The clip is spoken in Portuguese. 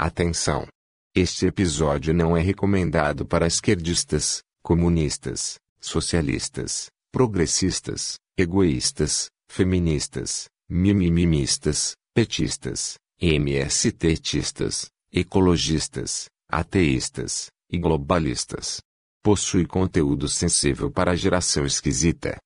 Atenção! Este episódio não é recomendado para esquerdistas, comunistas, socialistas, progressistas, egoístas, feministas, mimimimistas, petistas, MSTistas, ecologistas, ateístas e globalistas. Possui conteúdo sensível para a geração esquisita.